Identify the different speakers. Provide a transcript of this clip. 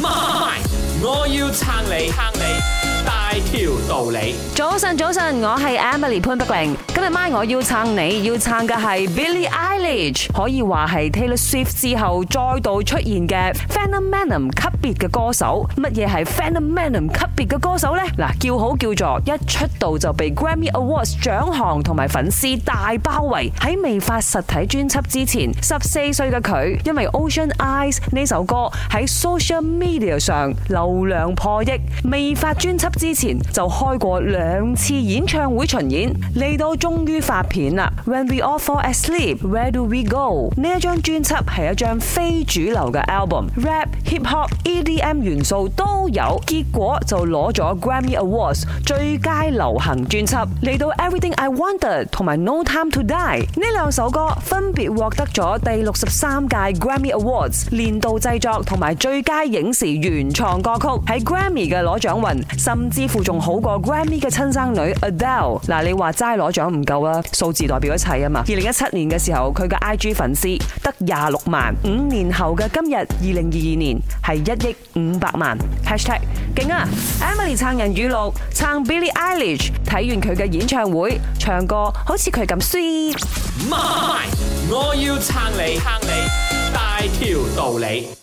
Speaker 1: 妈 y 我要撑你。条道理。
Speaker 2: 早晨，早晨，我系 Emily 潘碧玲。今日晚我要撑你，要撑嘅系 Billy Eilish，可以话系 Taylor Swift 之后再度出现嘅 Phenomenum 级别嘅歌手。乜嘢系 Phenomenum 级别嘅歌手咧？嗱，叫好叫座，一出道就被 Grammy Awards 奖项同埋粉丝大包围。喺未发实体专辑之前，十四岁嘅佢因为 Ocean Eyes 呢首歌喺 Social Media 上流量破亿。未发专辑之前。前就开过两次演唱会巡演，嚟到终于发片啦。When we all fall asleep，where do we go？呢一张专辑系一张非主流嘅 album，rap、hip hop、EDM 元素都有，结果就攞咗 Grammy Awards 最佳流行专辑。嚟到 Everything I Wanted 同埋 No Time to Die 呢两首歌，分别获得咗第六十三届 Grammy Awards 年度制作同埋最佳影视原创歌曲，喺 Grammy 嘅攞奖云，甚至。仲好过 Grammy 嘅亲生女 Adele，嗱你话斋攞奖唔够啊！数字代表一切啊嘛。二零一七年嘅时候，佢嘅 IG 粉丝得廿六万，五年后嘅今日二零二二年系一亿五百万。#hashtag 劲啊！Emily 撑人语录，撑 Billie Eilish，睇完佢嘅演唱会，唱歌好似佢咁 sweet。
Speaker 1: 我要撑你，撑你大条道理。